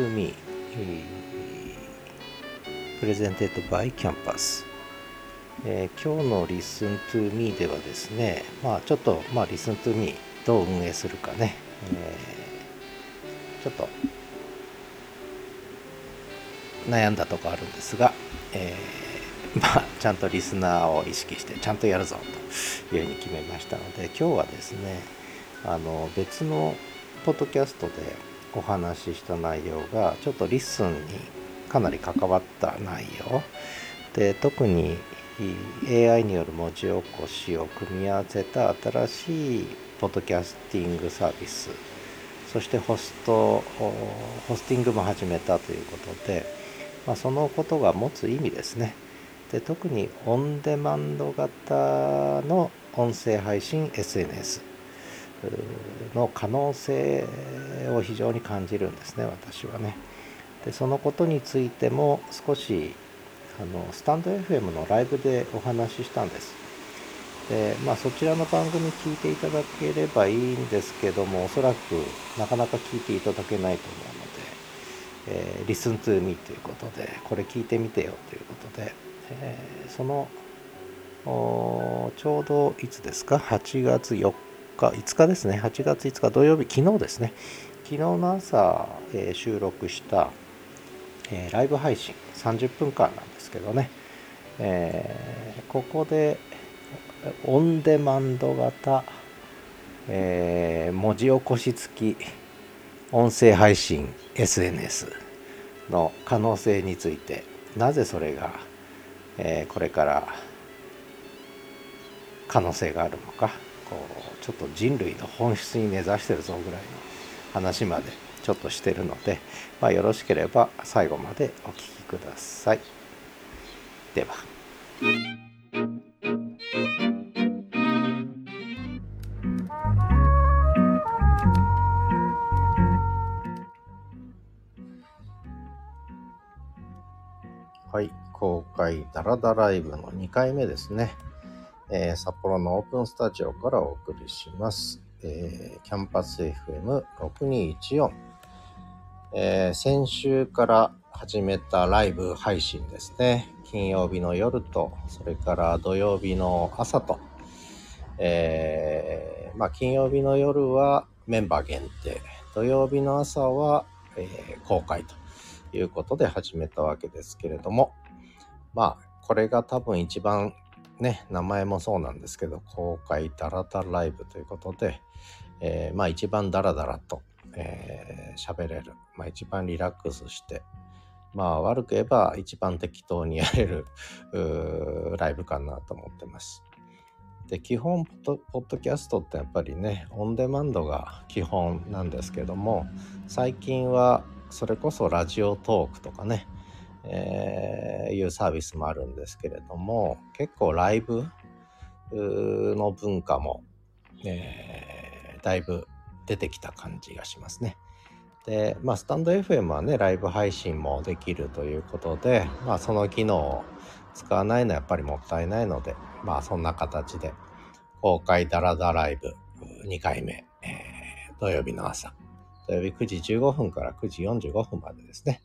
to Me、 presented by キャンパス、えー、今日の Listen to Me ではですね、まあちょっと、まあ Listen to Me どう運営するかね、えー、ちょっと悩んだとこあるんですが、えー、まあちゃんとリスナーを意識してちゃんとやるぞというふうに決めましたので今日はですねあの別のポッドキャストでお話しした内容がちょっと LISTEN にかなり関わった内容。で特に AI による文字起こしを組み合わせた新しいポッドキャスティングサービス。そしてホストホスティングも始めたということで、まあ、そのことが持つ意味ですね。で特にオンデマンド型の音声配信 SNS の可能性を非常に感じるんですね私はね。でそのことについても少しあのスタンド FM のライブでお話ししたんです。でまあ、そちらの番組聞いていただければいいんですけどもおそらくなかなか聞いていただけないと思うので、えー、Listen to me ということでこれ聞いてみてよということで、えー、そのちょうどいつですか？8月4日5日ですね。8月5日土曜日昨日ですね。昨日の朝、えー、収録した、えー、ライブ配信30分間なんですけどね、えー、ここでオンデマンド型、え、文字起こし付き音声配信 SNS の可能性についてなぜそれが、え、これから可能性があるのか。こうちょっと人類の本質に根ざしてるぞぐらいの話までちょっとしてるので、まあ、よろしければ最後までお聴きください。では。はい、公開ダラダライブの2回目ですね。えー、札幌のオープンスタジオからお送りします。えー、キャンパス FM6214、えー、先週から始めたライブ配信ですね。金曜日の夜と、それから土曜日の朝と、えー、まあ、金曜日の夜はメンバー限定、土曜日の朝は、えー、公開ということで始めたわけですけれども、まあ、これが多分一番ね、名前もそうなんですけど、公開ダラダライブということで、えー、まあ一番ダラダラと、えー、喋れる。まあ一番リラックスして、まあ悪く言えば一番適当にやれる ライブかなと思ってます。で、基本ポッドキャストってやっぱりね、オンデマンドが基本なんですけども、最近はそれこそラジオトークとかね、えー、いうサービスもあるんですけれども、結構ライブの文化も、えー、だいぶ出てきた感じがしますね。で、まあ、スタンド FM はね、ライブ配信もできるということで、まあ、その機能を使わないのはやっぱりもったいないので、まあ、そんな形で、公開ダラダライブ2回目、えー、土曜日の朝、土曜日9時15分から9時45分までですね、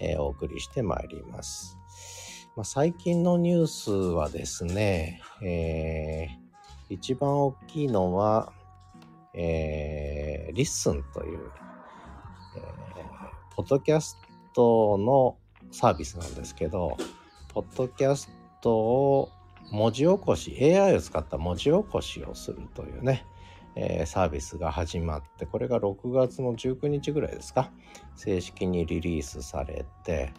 えー、お送りしてまいります。まあ、最近のニュースはですね、えー、一番大きいのは、えー、 LISTEN という、えー、ポッドキャストのサービスなんですけど、ポッドキャストを文字起こし、AI を使った文字起こしをするというね、えー、サービスが始まってこれが6月の19日ぐらいですか？正式にリリースされて。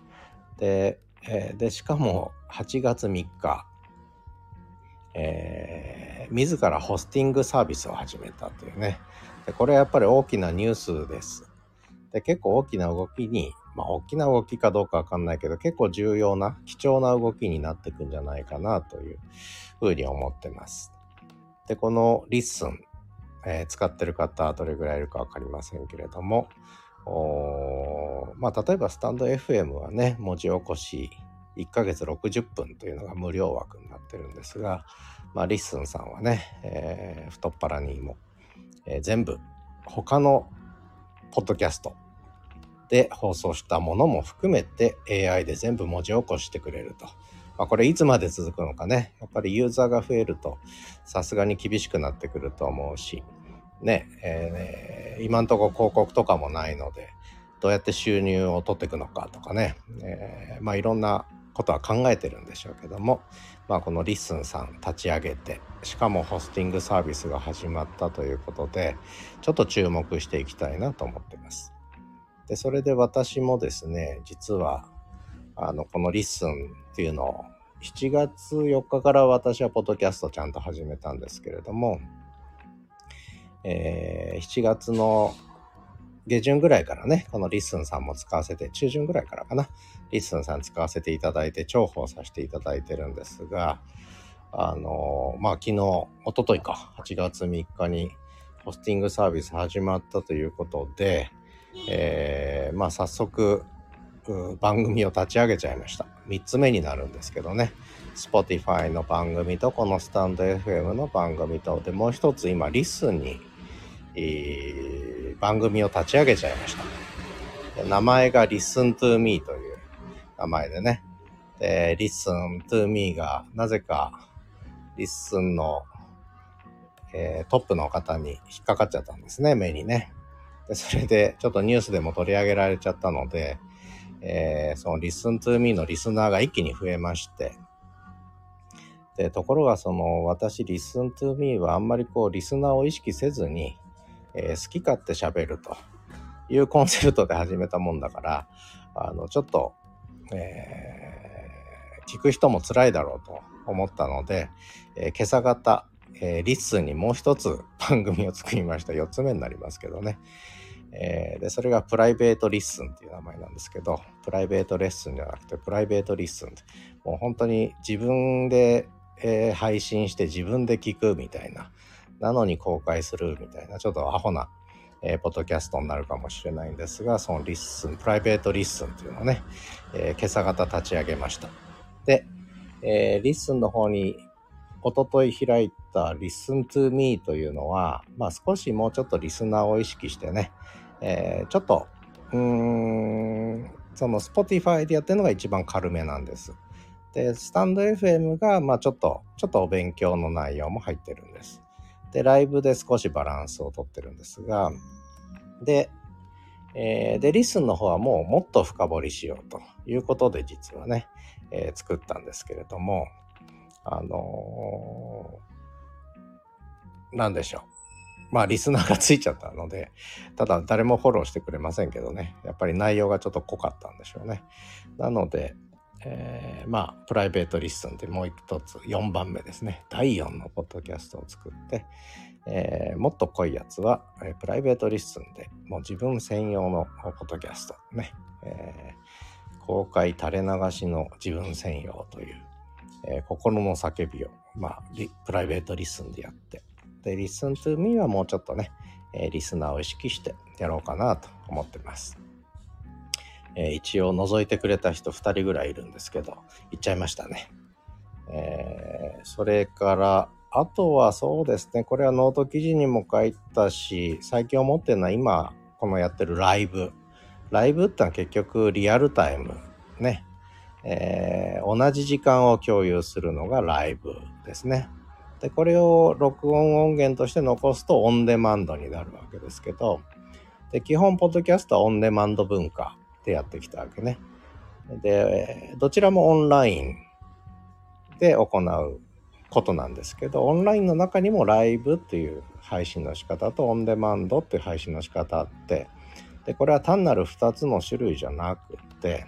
で,、えー、でしかも8月3日、えー、自らホスティングサービスを始めたというね。でこれはやっぱり大きなニュースです。で結構大きな動きにまあ大きな動きかどうかわかんないけど結構重要な貴重な動きになっていくんじゃないかなというふうに思ってます。でこの LISTEN えー、使ってる方どれぐらいいるか分かりませんけれどもまあ例えばスタンド FM はね文字起こし1ヶ月60分というのが無料枠になってるんですが、まあ、 LISTEN さんはね、えー、太っ腹にも、えー、全部他のポッドキャストで放送したものも含めて AI で全部文字起こしてくれると。まあ、これいつまで続くのかね。やっぱりユーザーが増えるとさすがに厳しくなってくると思うし、ね、えー、今んとこ広告とかもないので、どうやって収入を取っていくのかとかね、えー、まあいろんなことは考えてるんでしょうけども、まあ、この LISTEN さん立ち上げてしかもホスティングサービスが始まったということでちょっと注目していきたいなと思ってます。でそれで私もですね実はあのこの LISTEN っていうのを7月4日から私はポッドキャストちゃんと始めたんですけれども、えー、7月の下旬ぐらいからね、この LISTEN さんも使わせて、中旬ぐらいからかな、 LISTEN さん使わせていただいて、重宝させていただいてるんですが、あのまあ、昨日、一昨日か、8月3日に、ホスティングサービス始まったということで、えー、まあ、早速、番組を立ち上げちゃいました。3つ目になるんですけどね。Spotify の番組とこのスタンド FM の番組とでもう一つ今リスンに、えー、番組を立ち上げちゃいました。名前が Listen to Me という名前でね。で、Listen to Me がなぜか Listen の、えー、トップの方に引っかかっちゃったんですね、目にね。で、それでちょっとニュースでも取り上げられちゃったので、えー、その Listen to Me のリスナーが一気に増えまして、で、ところがその私 Listen to Me はあんまりこうリスナーを意識せずに、えー、好き勝手喋るというコンセプトで始めたもんだから、あの、ちょっと、えー、聞く人も辛いだろうと思ったので、えー、今朝方、えー、 LISTEN にもう一つ番組を作りました。4つ目になりますけどね。えー、で、それがプライベート LISTEN っていう名前なんですけど、プライベートレッスンじゃなくて、プライベート LISTEN。もう本当に自分で、えー、配信して自分で聞くみたいな、なのに公開するみたいな、ちょっとアホな、えー、ポッドキャストになるかもしれないんですが、その LISTEN、プライベート LISTEN っていうのをね、え、今朝方立ち上げました。で、えー、 LISTEN の方におととい開いた Listen to Me というのは、まあ少しもうちょっとリスナーを意識してね、えー、ちょっと、うーん、その Spotify でやってるのが一番軽めなんです。で、スタンド FM が、まあちょっと、ちょっとお勉強の内容も入ってるんです。で、ライブで少しバランスをとってるんですが、で、えー、で、リスンの方はもうもっと深掘りしようということで実はね、えー、作ったんですけれども、あのー、なんでしょう。まあ、リスナーがついちゃったので、ただ誰もフォローしてくれませんけどね、やっぱり内容がちょっと濃かったんでしょうね。なので、えー、まあ、プライベート LISTEN でもう一つ、4番目ですね。第4のポッドキャストを作って、えー、もっと濃いやつは、えー、プライベート LISTEN で、もう自分専用のポッドキャストね、えー、公開垂れ流しの自分専用という、え心の叫びを、まあ、プライベート LISTEN でやって、で、Listen to Me はもうちょっとね、えリスナーを意識してやろうかなと思ってます。えー、一応覗いてくれた人2人ぐらいいるんですけど、行っちゃいましたね。えー、それから、あとはそうですね、これはノート記事にも書いたし、最近思ってるのは今、このやってるライブ。ライブってのは結局リアルタイム。ね。えー、同じ時間を共有するのがライブですね。で、これを録音音源として残すとオンデマンドになるわけですけど、で、基本、ポッドキャストはオンデマンド文化でやってきたわけね。で、どちらもオンラインで行うことなんですけど、オンラインの中にもライブっていう配信の仕方とオンデマンドっていう配信の仕方あって、で、これは単なる2つの種類じゃなくて、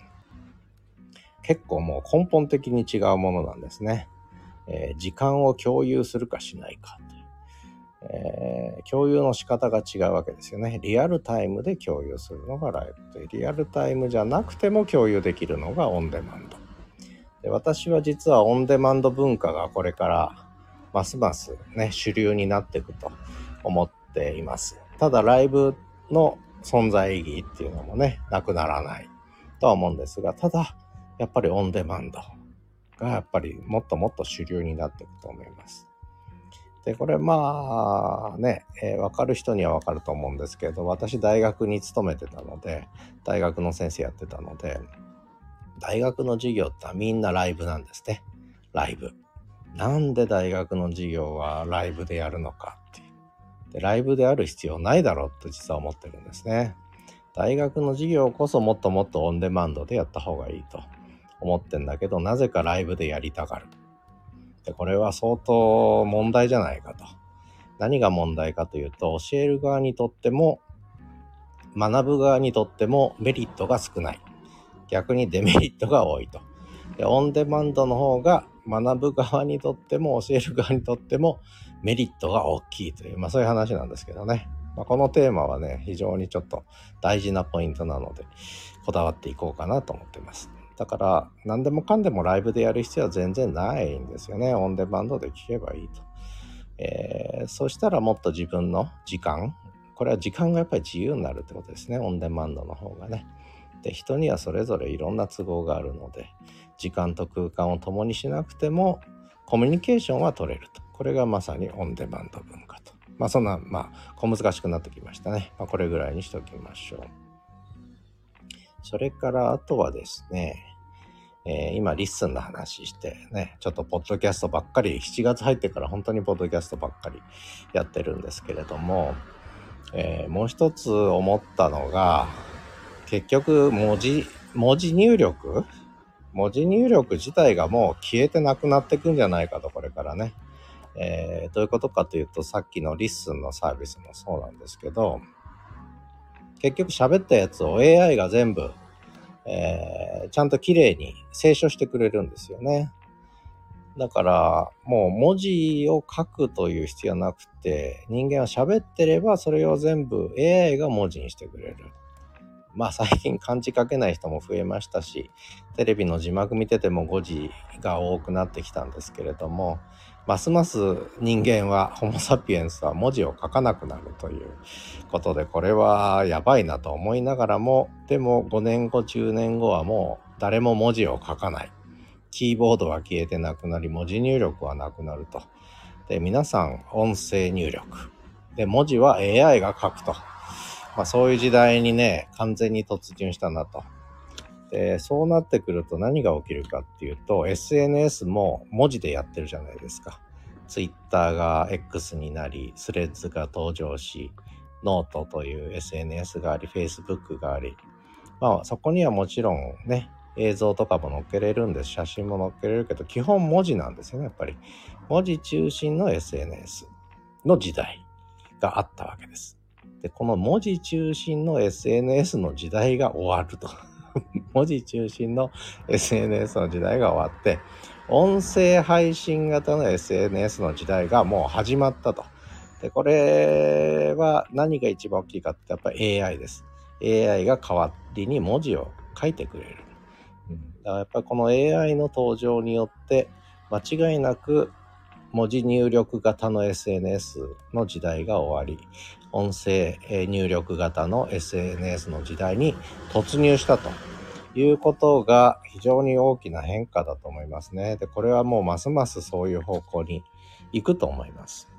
結構もう根本的に違うものなんですね。えー、時間を共有するかしないかえー、共有の仕方が違うわけですよね。リアルタイムで共有するのがライブで、リアルタイムじゃなくても共有できるのがオンデマンド。で私は実はオンデマンド文化がこれからますますね、主流になっていくと思っています。ただライブの存在意義っていうのもね、なくならないとは思うんですが、ただ、やっぱりオンデマンドがやっぱりもっともっと主流になっていくと思います。で、これまあね、えー、わかる人にはわかると思うんですけど、私大学に勤めてたので、大学の先生やってたので、大学の授業ってみんなライブなんですね。ライブ。なんで大学の授業はライブでやるのかっていう。で、ライブである必要ないだろうと実は思ってるんですね。大学の授業こそもっともっとオンデマンドでやった方がいいと思ってんだけど、なぜかライブでやりたがる。で、これは相当問題じゃないかと。何が問題かというと、教える側にとっても、学ぶ側にとってもメリットが少ない。逆にデメリットが多いと。でオンデマンドの方が学ぶ側にとっても教える側にとってもメリットが大きいという、まあそういう話なんですけどね。まあ、このテーマはね、非常にちょっと大事なポイントなので、こだわっていこうかなと思ってます。だから、何でもかんでもライブでやる必要は全然ないんですよね。オンデマンドで聞けばいいと。えー、そしたらもっと自分の時間、これは時間がやっぱり自由になるってことですね。オンデマンドの方がね。で、人にはそれぞれいろんな都合があるので、時間と空間を共にしなくても、コミュニケーションは取れると。これがまさにオンデマンド文化と。まあそんな、まあ、小難しくなってきましたね。まあ、これぐらいにしておきましょう。それからあとはですね、えー、今 LISTEN の話してね、ちょっとポッドキャストばっかり、7月入ってから本当にポッドキャストばっかりやってるんですけれども、えー、もう一つ思ったのが、結局文字、文字入力？文字入力自体がもう消えてなくなってくんじゃないかと、これからね。えー、どういうことかというと、さっきの LISTEN のサービスもそうなんですけど、結局喋ったやつを AI が全部えー、ちゃんと綺麗に清書してくれるんですよね。だから、もう文字を書くという必要なくて、人間は喋ってればそれを全部 AI が文字にしてくれる。まあ最近漢字書けない人も増えましたし、テレビの字幕見てても誤字が多くなってきたんですけれども、ますます人間は、ホモ・サピエンスは文字を書かなくなるということで、これはやばいなと思いながらも、でも5年後、10年後はもう誰も文字を書かない。キーボードは消えてなくなり、文字入力はなくなると。で、皆さん音声入力。で、文字は AI が書くと。まあそういう時代にね、完全に突入したなと。で、そうなってくると何が起きるかっていうと、SNS も文字でやってるじゃないですか。Twitter が X になり、 Threads が登場し、ノートという SNS があり、Facebook があり、まあそこにはもちろんね、映像とかも載っけれるんです。写真も載っけれるけど、基本文字なんですよね、やっぱり。文字中心の SNS の時代があったわけです。で、この文字中心の SNS の時代が終わると。文字中心の SNS の時代が終わって、音声配信型の SNS の時代がもう始まったと。で、これは何が一番大きいかってやっぱり AI です。AI が代わりに文字を書いてくれる。うん、だからやっぱりこの AI の登場によって間違いなく文字入力型の SNS の時代が終わり、音声入力型の SNS の時代に突入したということが非常に大きな変化だと思いますね。で、これはもうますますそういう方向に行くと思います。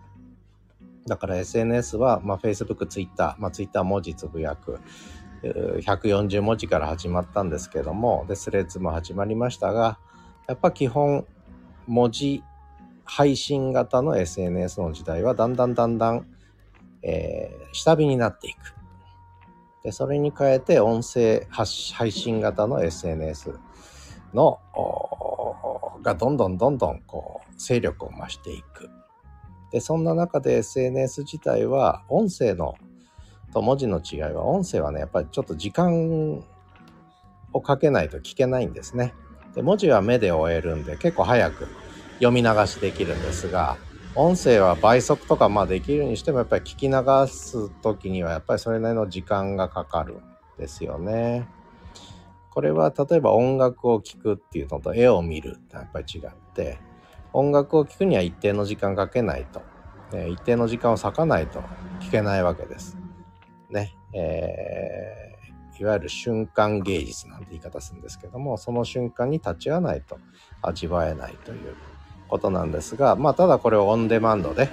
だから SNS は、まあ、Facebook、Twitter、まあ、Twitter 文字つぶやく、140文字から始まったんですけども、で、スレッズも始まりましたが、やっぱ基本文字配信型の SNS の時代はだんだんだんだんえー、下火になっていく。で、それに変えて音声配信型の SNS の、がどんどんどんどんこう、勢力を増していく。で、そんな中で SNS 自体は音声のと文字の違いは、音声はね、やっぱりちょっと時間をかけないと聞けないんですね。で、文字は目で終えるんで結構早く読み流しできるんですが、音声は倍速とかまあできるにしてもやっぱり聞き流す時にはやっぱりそれなりの時間がかかるんですよね。これは例えば音楽を聴くっていうのと絵を見るってやっぱり違って音楽を聴くには一定の時間かけないと、え一定の時間を割かないと聞けないわけです。ね。えー、いわゆる瞬間芸術なんて言い方するんですけどもその瞬間に立ち会わないと味わえないということなんですが、まあ、ただこれをオンデマンドで、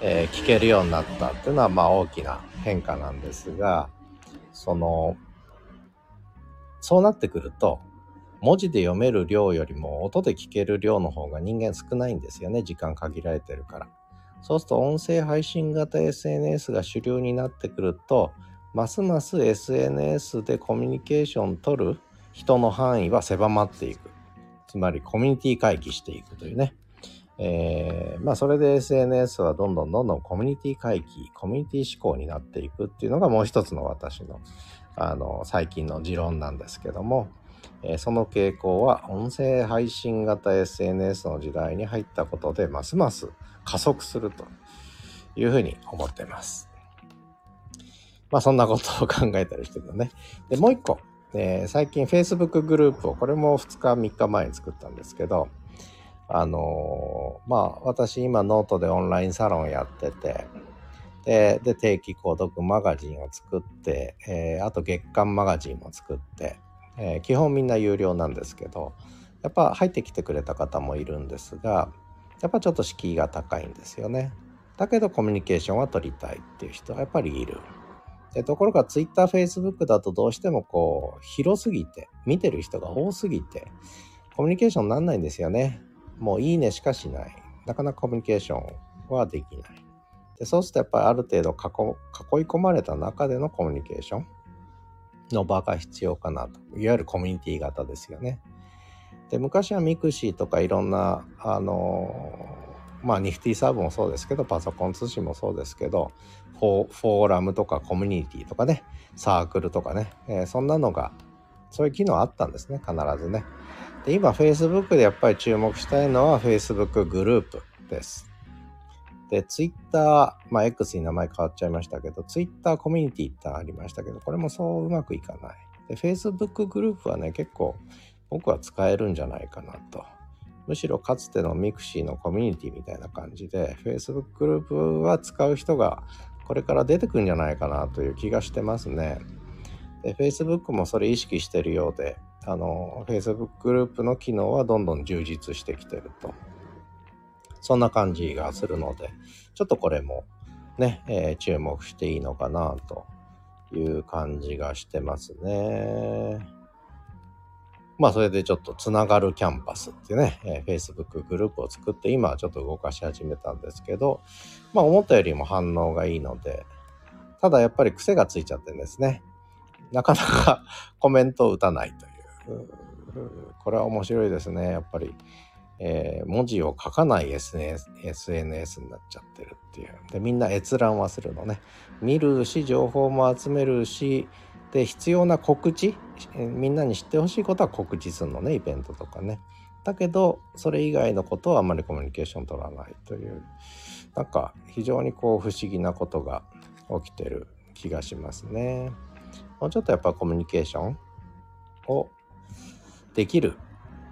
えー、聞けるようになったっていうのは、まあ、大きな変化なんですが、その、そうなってくると、文字で読める量よりも音で聞ける量の方が人間少ないんですよね。時間限られてるから。そうすると音声配信型 SNS が主流になってくると、ますます SNS でコミュニケーション取る人の範囲は狭まっていく。つまりコミュニティ回帰していくというね。えー、まあそれで SNS はどんどんどんどんコミュニティ回帰、コミュニティ思考になっていくっていうのがもう一つの私のあの最近の持論なんですけども、えー、その傾向は音声配信型 SNS の時代に入ったことでますます加速するというふうに思っています。まあそんなことを考えたりしてるのね。で、もう一個、えー、最近 Facebook グループをこれも2日3日前に作ったんですけど、あのー、まあ私今ノートでオンラインサロンやってて、で、で定期購読マガジンを作って、えー、あと月間マガジンも作って、えー、基本みんな有料なんですけどやっぱ入ってきてくれた方もいるんですがやっぱちょっと敷居が高いんですよね。だけどコミュニケーションは取りたいっていう人はやっぱりいる。でところが Twitter、Facebook だとどうしてもこう広すぎて見てる人が多すぎてコミュニケーションになんないんですよね。もういいねしかしない。なかなかコミュニケーションはできない。でそうするとやっぱりある程度囲い込まれた中でのコミュニケーションの場が必要かなと。いわゆるコミュニティ型ですよね。で、昔は mixi とかいろんな、あのまあ、ニフティサーブもそうですけど、パソコン通信もそうですけど、フォーラムとかコミュニティとかね、サークルとかね、えー、そんなのが、そういう機能あったんですね、必ずね。で、今、Facebook でやっぱり注目したいのは Facebook グループです。で、ツイッター、まあ X に名前変わっちゃいましたけど、ツイッターコミュニティってありましたけど、これもそううまくいかない。で、Facebook グループはね、結構僕は使えるんじゃないかなと。むしろかつての mixi のコミュニティみたいな感じで、Facebook グループは使う人がこれから出てくるんじゃないかなという気がしてますね。で、Facebook もそれ意識してるようで、あの、Facebook グループの機能はどんどん充実してきてると。そんな感じがするので、ちょっとこれもね、えー、注目していいのかなという感じがしてますね。まあそれでちょっとつながるキャンパスっていうね、えー、Facebook グループを作って今ちょっと動かし始めたんですけど、まあ思ったよりも反応がいいので、ただやっぱり癖がついちゃってんですね。なかなかコメントを打たないという。これは面白いですね、やっぱり。えー、文字を書かない SNS, SNS になっちゃってるっていう。で、みんな閲覧はするのね。見るし、情報も集めるし、で、必要な告知、みんなに知ってほしいことは告知するのね、イベントとかね。だけど、それ以外のことはあまりコミュニケーション取らないという、なんか非常にこう不思議なことが起きてる気がしますね。もうちょっとやっぱコミュニケーションをできる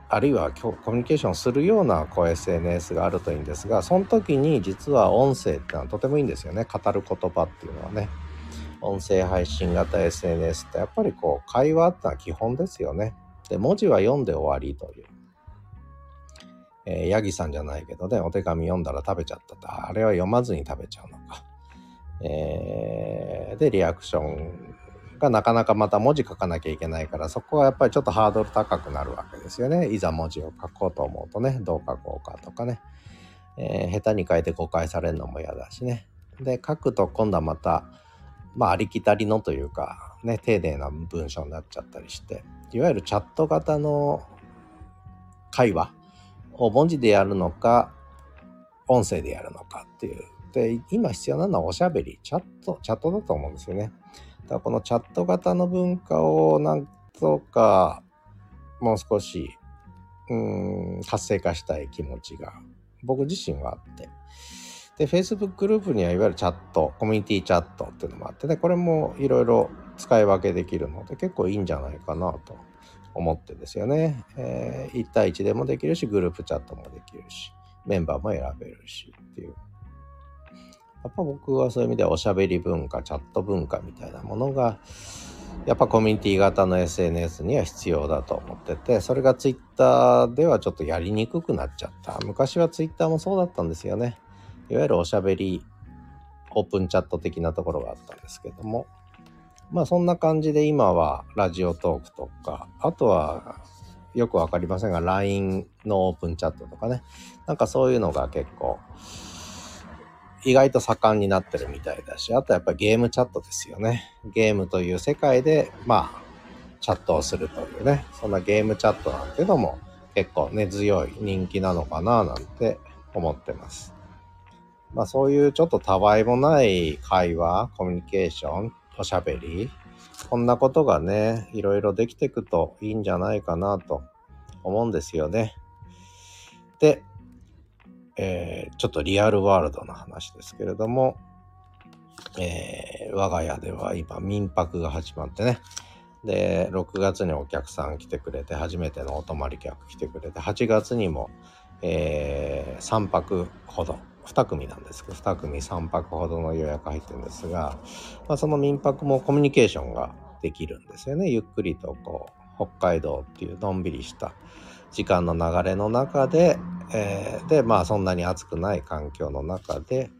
あるいはコミュニケーションするようなこう SNS があるといいんですがその時に実は音声ってのはとてもいいんですよね語る言葉っていうのはね音声配信型 SNS ってやっぱりこう会話ってのは基本ですよねで文字は読んで終わりというえー、ヤギさんじゃないけどね、お手紙読んだら食べちゃったと。あれは読まずに食べちゃうのか。えー、で、リアクションがなかなかまた文字書かなきゃいけないから、そこはやっぱりちょっとハードル高くなるわけですよね。いざ文字を書こうと思うとね、どう書こうかとかね。えー、下手に書いて誤解されるのも嫌だしね。で、書くと今度はまた、まあ、ありきたりのというか、ね、丁寧な文章になっちゃったりして、いわゆるチャット型の会話を文字でやるのか、音声でやるのかっていう。で、今必要なのはおしゃべり、チャット、チャットだと思うんですよね。だこのチャット型の文化をなんとかもう少しうん活性化したい気持ちが僕自身はあって。で Facebook グループにはいわゆるチャットコミュニティチャットっていうのもあってねこれもいろいろ使い分けできるので結構いいんじゃないかなと思ってですよね、えー、1対1でもできるしグループチャットもできるしメンバーも選べるしっていう。やっぱ僕はそういう意味ではおしゃべり文化、チャット文化みたいなものが、やっぱコミュニティ型の SNS には必要だと思ってて、それが Twitter ではちょっとやりにくくなっちゃった。昔は Twitter もそうだったんですよね。いわゆるおしゃべりオープンチャット的なところがあったんですけども。まあそんな感じで今はラジオトークとか、あとはよくわかりませんが LINE のオープンチャットとかね。なんかそういうのが結構意外と盛んになってるみたいだし、あとやっぱりゲームチャットですよね。ゲームという世界で、まあ、チャットをするというね、そんなゲームチャットなんていうのも結構根強い人気なのかななんて思ってます。まあそういうちょっとたわいもない会話、コミュニケーション、おしゃべり、こんなことがね、いろいろできていくといいんじゃないかなと思うんですよね。で、えー、ちょっとリアルワールドの話ですけれども、えー、我が家では今民泊が始まってね、で、6月にお客さん来てくれて、初めてのお泊まり客来てくれて、8月にも、えー、3泊ほど、2組なんですけど、2組3泊ほどの予約入ってるんですが、まあ、その民泊もコミュニケーションができるんですよね。ゆっくりとこう、北海道っていうのんびりした時間の流れの中で、えー、でまあそんなに暑くない環境の中で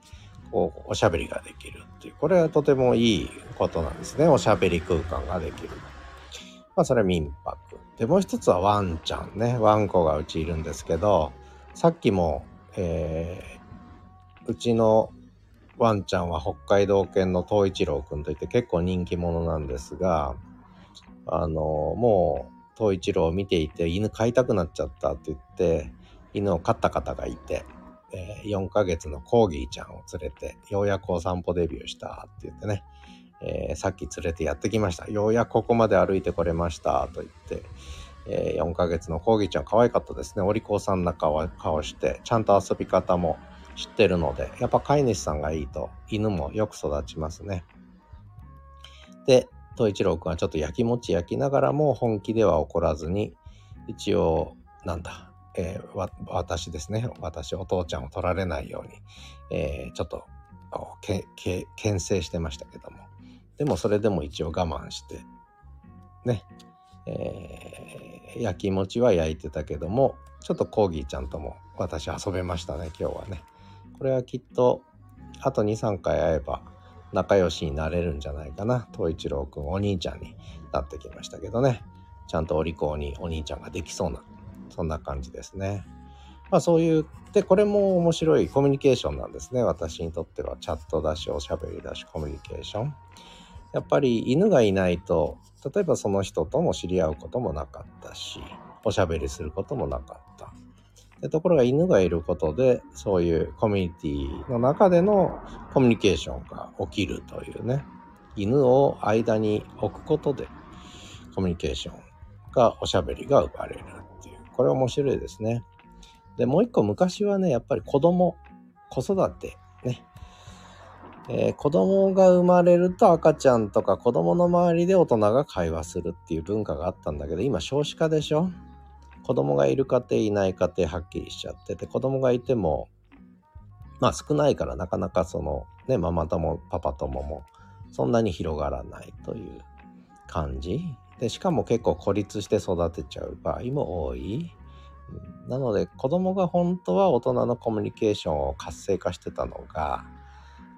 こうおしゃべりができるっていうこれはとてもいいことなんですねおしゃべり空間ができる。まあそれは民泊。でもう一つはワンちゃんねワンコがうちいるんですけどさっきも、えー、うちのワンちゃんは北海道犬の東一郎くんといって結構人気者なんですがあのもう東一郎を見ていて犬飼いたくなっちゃったって言って犬を飼った方がいて、え、4ヶ月のコーギーちゃんを連れてようやくお散歩デビューしたって言ってね、えー、さっき連れてやってきました。ようやくここまで歩いてこれましたと言って、えー、4ヶ月のコーギーちゃん可愛かったですね。お利口さんな顔顔してちゃんと遊び方も知ってるのでやっぱ飼い主さんがいいと犬もよく育ちますね。で東一郎くんはちょっと焼きもち焼きながらも本気では怒らずに一応なんだ、えー、私ですね。私お父ちゃんを取られないように、えー、ちょっとけけ牽制してましたけども。でもそれでも一応我慢してねえー、焼き餅は焼いてたけどもちょっとコーギーちゃんとも私遊べましたね今日はね。これはきっとあと23回会えば仲良しになれるんじゃないかな。東一郎くんお兄ちゃんになってきましたけどね。ちゃんとお利口にお兄ちゃんができそうな、そんな感じですね。まあそういう、で、これも面白いコミュニケーションなんですね。私にとってはチャットだし、おしゃべりだし、コミュニケーション。やっぱり犬がいないと、例えばその人とも知り合うこともなかったし、おしゃべりすることもなかった。でところが犬がいることでそういうコミュニティの中でのコミュニケーションが起きるというね。犬を間に置くことでコミュニケーションがおしゃべりが生まれるっていう。これ面白いですね。でもう一個昔はねやっぱり子供子育てね。えー、子供が生まれると赤ちゃんとか子供の周りで大人が会話するっていう文化があったんだけど今少子化でしょ。子供がいる家庭いない家庭はっきりしちゃってて子供がいてもまあ少ないからなかなかそのねママ友パパ友もそんなに広がらないという感じ。でしかも結構孤立して育てちゃう場合も多い。なので子供が本当は大人のコミュニケーションを活性化してたのが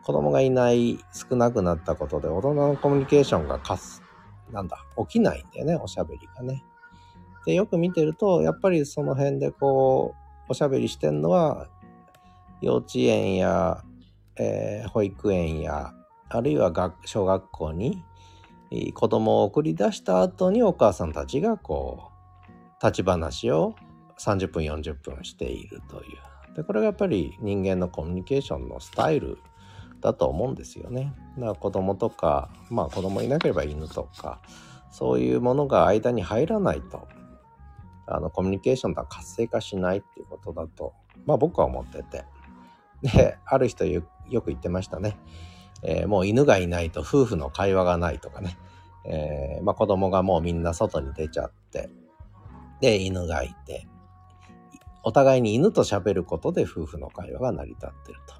子供がいない少なくなったことで大人のコミュニケーションがかすなんだ起きないんだよねおしゃべりがね。で、よく見てると、やっぱりその辺でこう、おしゃべりしてんのは、幼稚園や、えー、保育園や、あるいは学小学校に子供を送り出した後にお母さんたちがこう、立ち話を30分40分しているという。で、これがやっぱり人間のコミュニケーションのスタイルだと思うんですよね。だから子供とか、まあ子供いなければ犬とか、そういうものが間に入らないとあのコミュニケーションが活性化しないっていうことだと、まあ僕は思ってて。で、ある人よく言ってましたね。えー、もう犬がいないと夫婦の会話がないとかね。えー、まあ子供がもうみんな外に出ちゃって、で、犬がいて、お互いに犬と喋ることで夫婦の会話が成り立ってると。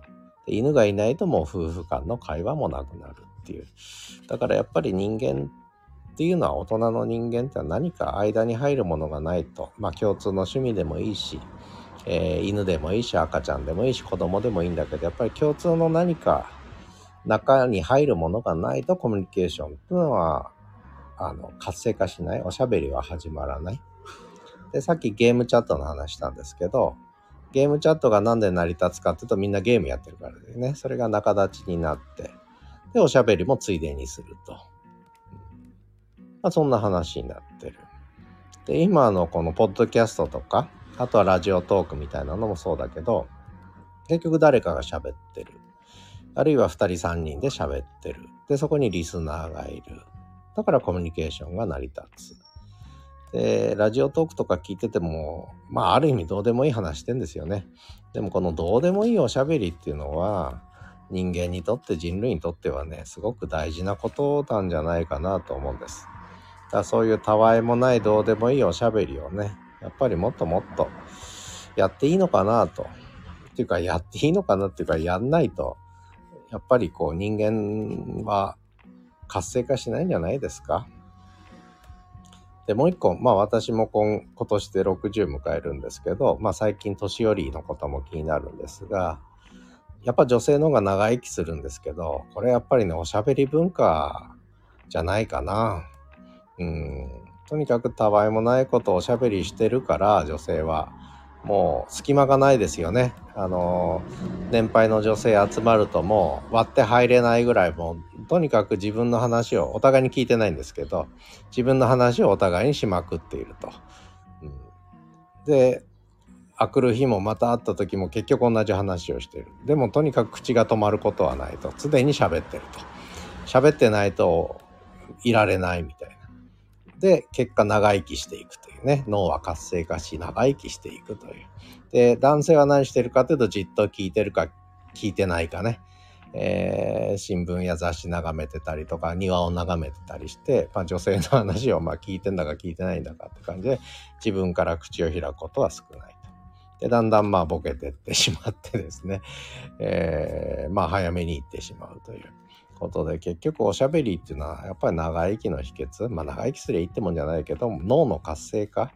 で犬がいないともう夫婦間の会話もなくなるっていう。だからやっぱり人間っていうのは大人の人間って何か間に入るものがないと。まあ共通の趣味でもいいし、えー、犬でもいいし赤ちゃんでもいいし子供でもいいんだけどやっぱり共通の何か中に入るものがないとコミュニケーションっていうのはあの活性化しない。おしゃべりは始まらない。でさっきゲームチャットの話したんですけどゲームチャットが何で成り立つかっていうとみんなゲームやってるからですね。それが仲立ちになってでおしゃべりもついでにすると、まあ、そんな話になってる。で今のこのポッドキャストとかあとはラジオトークみたいなのもそうだけど結局誰かが喋ってる。あるいは2人3人で喋ってる。でそこにリスナーがいる。だからコミュニケーションが成り立つ。で、ラジオトークとか聞いてても、まあ、ある意味どうでもいい話してんですよね。でも、このどうでもいいおしゃべりっていうのは、人間にとって人類にとってはね、すごく大事なことなんじゃないかなと思うんです。だそういうたわいもないどうでもいいおしゃべりをね、やっぱりもっともっとやっていいのかなと。っていうか、やっていいのかなっていうか、やんないと、やっぱりこう人間は活性化しないんじゃないですか。で、もう一個、まあ私も今今年で60迎えるんですけど、まあ最近年寄りのことも気になるんですが、やっぱ女性の方が長生きするんですけど、これやっぱりね、おしゃべり文化じゃないかな。うん。とにかくたわいもないことをおしゃべりしてるから、女性は。もう隙間がないですよね。あの年配の女性集まるともう割って入れないぐらいもうとにかく自分の話をお互いに聞いてないんですけど自分の話をお互いにしまくっていると。うん、であくる日もまた会った時も結局同じ話をしてる。でもとにかく口が止まることはないと常に喋ってると。喋ってないといられないみたいな。で結果長生きしていくというね脳は活性化し長生きしていくという。で男性は何してるかというとじっと聞いてるか聞いてないかね、えー、新聞や雑誌眺めてたりとか庭を眺めてたりして、まあ、女性の話をまあ聞いてんだか聞いてないんだかって感じで自分から口を開くことは少ないと。でだんだんまあボケてってしまってですね、えー、まあ早めに行ってしまうという。ことで結局おしゃべりっていうのはやっぱり長生きの秘訣？まあ長生きすりゃいいってもんじゃないけど脳の活性化、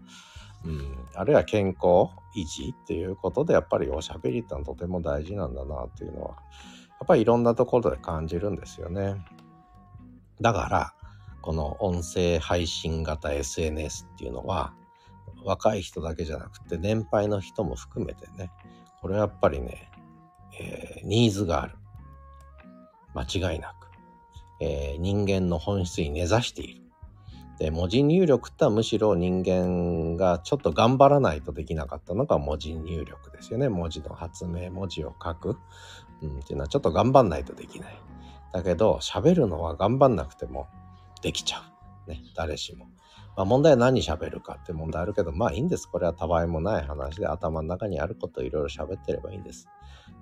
うん、あるいは健康維持っていうことでやっぱりおしゃべりってのはとても大事なんだなっていうのはやっぱりいろんなところで感じるんですよね。だからこの音声配信型 SNS っていうのは若い人だけじゃなくて年配の人も含めてねこれはやっぱりね、えー、ニーズがある。間違いなく、えー、人間の本質に根ざしている。で、文字入力ってはむしろ人間がちょっと頑張らないとできなかったのが文字入力ですよね。文字の発明、文字を書く、うん、っていうのはちょっと頑張んないとできない。だけど、喋るのは頑張んなくてもできちゃう。ね、誰しも。まあ問題は何喋るかって問題あるけど、まあいいんです。これはたわいもない話で頭の中にあることをいろいろ喋ってればいいんです。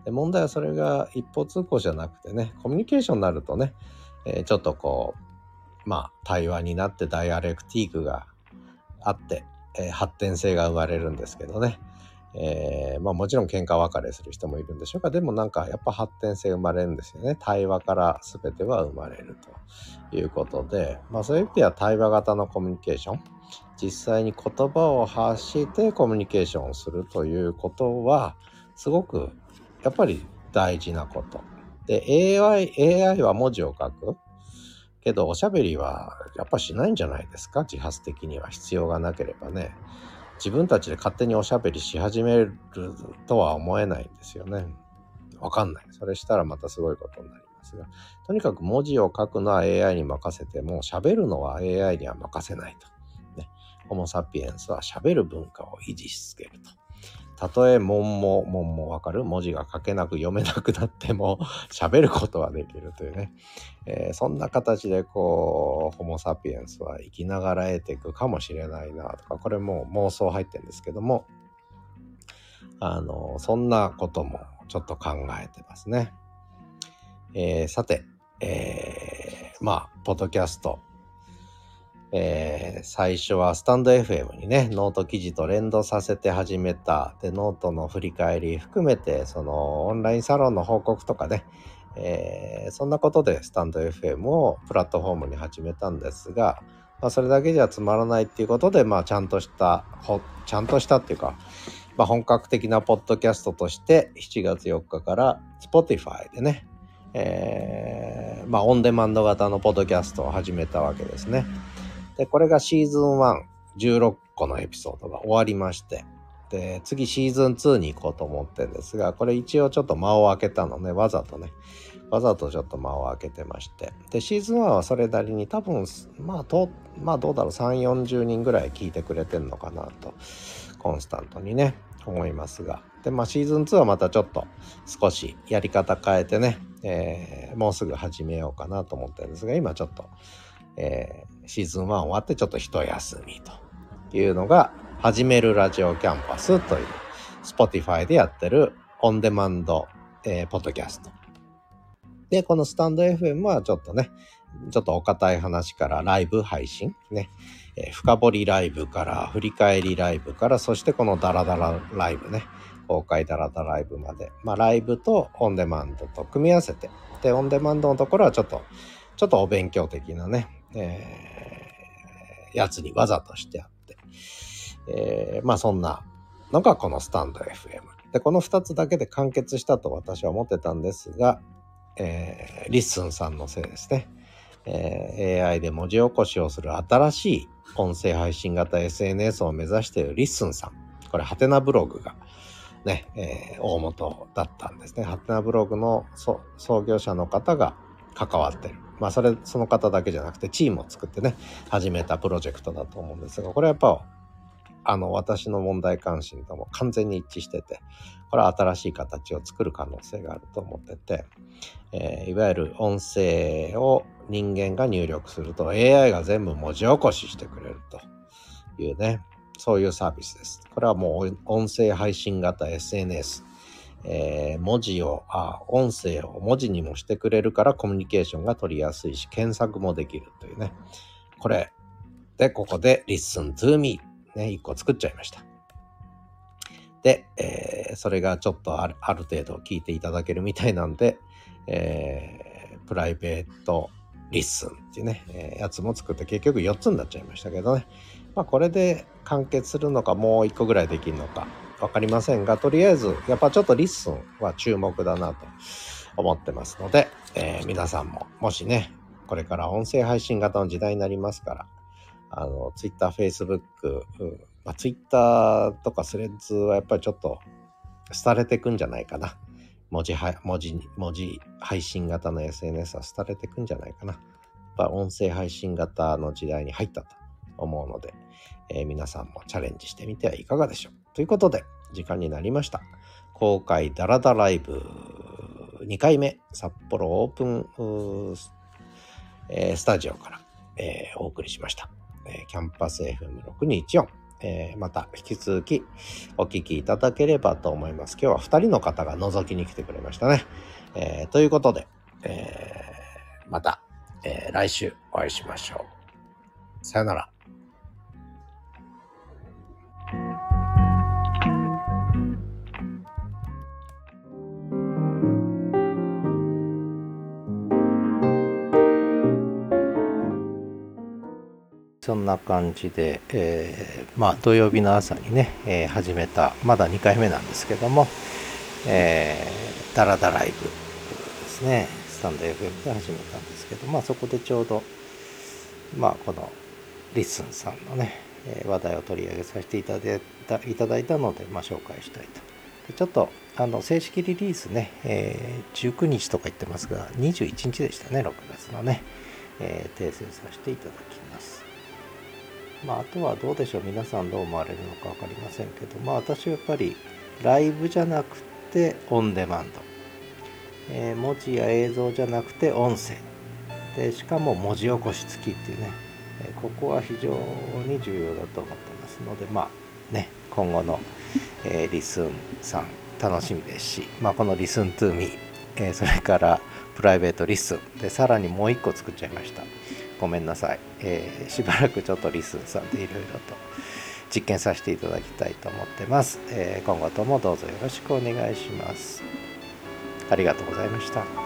で問題はそれが一方通行じゃなくてね、コミュニケーションになるとね、えー、ちょっとこう、まあ対話になってダイアレクティークがあって、えー、発展性が生まれるんですけどね。えー、まあもちろん喧嘩別れする人もいるんでしょうか。でもなんかやっぱ発展性生まれるんですよね。対話から全ては生まれるということで、まあそういう意味では対話型のコミュニケーション、実際に言葉を発してコミュニケーションをするということは、すごくやっぱり大事なこと。で、AI、AI は文字を書く。けど、おしゃべりはやっぱしないんじゃないですか？自発的には必要がなければね。自分たちで勝手におしゃべりし始めるとは思えないんですよね。わかんない。それしたらまたすごいことになりますが。とにかく文字を書くのは AI に任せても、喋るのは AI には任せないと。ね。ホモ・サピエンスは喋る文化を維持し続けると。たとえもんも、もんもわかる？文字が書けなく読めなくなっても 喋ることはできるというね、えー、そんな形でこう、ホモ・サピエンスは生きながら得ていくかもしれないなとか、これも妄想入ってるんですけども、あの、そんなこともちょっと考えてますね。えー、さて、えー、まあ、ポッドキャスト、えー、最初はスタンド FM にね、ノート記事と連動させて始めた。で、ノートの振り返り含めて、そのオンラインサロンの報告とかね、えー、そんなことでスタンド FM をプラットフォームに始めたんですが、まあ、それだけじゃつまらないっていうことで、まあ、ちゃんとしたちゃんとしたっていうか、まあ、本格的なポッドキャストとして7月4日から Spotify でね、えー、まあオンデマンド型のポッドキャストを始めたわけですね。で、これがシーズン1、16個のエピソードが終わりまして、で、次シーズン2に行こうと思ってるんですが、これ一応ちょっと間を空けたのね、わざとね、わざとちょっと間を空けてまして。で、シーズン1はそれなりに多分、まあ、とまあどうだろう、3、40人ぐらい聞いてくれてんのかなと、コンスタントにね、思いますが。で、まあシーズン2はまたちょっと少しやり方変えてね、えー、もうすぐ始めようかなと思ってるんですが、今ちょっと、えー、シーズン1終わってちょっと一休みというのが、始めるラジオキャンパスという、Spotify でやってるオンデマンド、えー、ポッドキャスト。で、このスタンド FM はちょっとね、ちょっとお堅い話からライブ配信ね、えー、深掘りライブから振り返りライブからそしてこのダラダラライブね公開ダラダラライブまで。まあライブとオンデマンドと組み合わせて。でオンデマンドのところはちょっとちょっとお勉強的なね、えー、やつにわざとしてあって、えー、まあそんなのがこのスタンド FM でこの2つだけで完結したと私は思ってたんですが、えー、 LISTEN さんのせいですねえー、AI で文字起こしをする新しい音声配信型 SNS を目指している LISTEN さん。これ、はてなブログがね、えー、大元だったんですね。はてなブログの創業者の方が関わってる。まあ、それ、その方だけじゃなくて、チームを作ってね、始めたプロジェクトだと思うんですが、これはやっぱ、あの、私の問題関心とも完全に一致してて、これは新しい形を作る可能性があると思ってて、えー、いわゆる音声を人間が入力すると AI が全部文字起こししてくれるというね、そういうサービスです。これはもう音声配信型 SNS。えー、文字をあ、音声を文字にもしてくれるからコミュニケーションが取りやすいし、検索もできるというね。これ。で、ここで Listen to me ね、一個作っちゃいました。で、えー、それがちょっとあるある程度聞いていただけるみたいなんで、えー、プライベート LISTEN っていうね、えー、やつも作って結局4つになっちゃいましたけどね。まあこれで完結するのかもう1個ぐらいできるのか分かりませんが、とりあえずやっぱちょっと LISTEN は注目だなと思ってますので、えー、皆さんももしね、これから音声配信型の時代になりますから、あの、Twitter、Facebook、まあ、Twitter とかスレッズはやっぱりちょっと廃れてくんじゃないかな。文字は、文字、文字配信型の SNS は廃れてくんじゃないかな。やっぱ音声配信型の時代に入ったと思うので、えー、皆さんもチャレンジしてみてはいかがでしょう。ということで、時間になりました。公開ダラダライブ2回目、札幌オープン、えー、スタジオから、えー、お送りしました。えキャンパス FM6214、えー、また引き続きお聞きいただければと思います。今日は2人の方が覗きに来てくれましたね。えー、ということで、えー、また、え来週お会いしましょう。さよなら。そんな感じで、えー、まあ土曜日の朝にね、えー、始めた、まだ2回目なんですけども、えー、ダラダラライブですね、 stand.fm で始めたんですけど、まあそこでちょうど、まあこの LISTEN さんのね、え話題を取り上げさせていただいたいただいたので、まあ、紹介したいと。でちょっとあの正式リリースね、えー、19日とか言ってますが、21日でしたね、6月のね、えー、訂正させていただきます。まあ、あとはどうでしょう。皆さんどう思われるのか分かりませんけど、まあ、私はやっぱりライブじゃなくてオンデマンド、えー、文字や映像じゃなくて音声。でしかも文字起こし付きっていうね、えー、ここは非常に重要だと思ってますので。まあね今後の、えー、リスンさん楽しみですし、まあ、このリスントゥーミー、えー、それからプライベートリスン。でさらにもう一個作っちゃいました。ごめんなさい、えー、しばらくちょっとリスンさんでいろいろと実験させていただきたいと思ってます、えー、今後ともどうぞよろしくお願いします。ありがとうございました。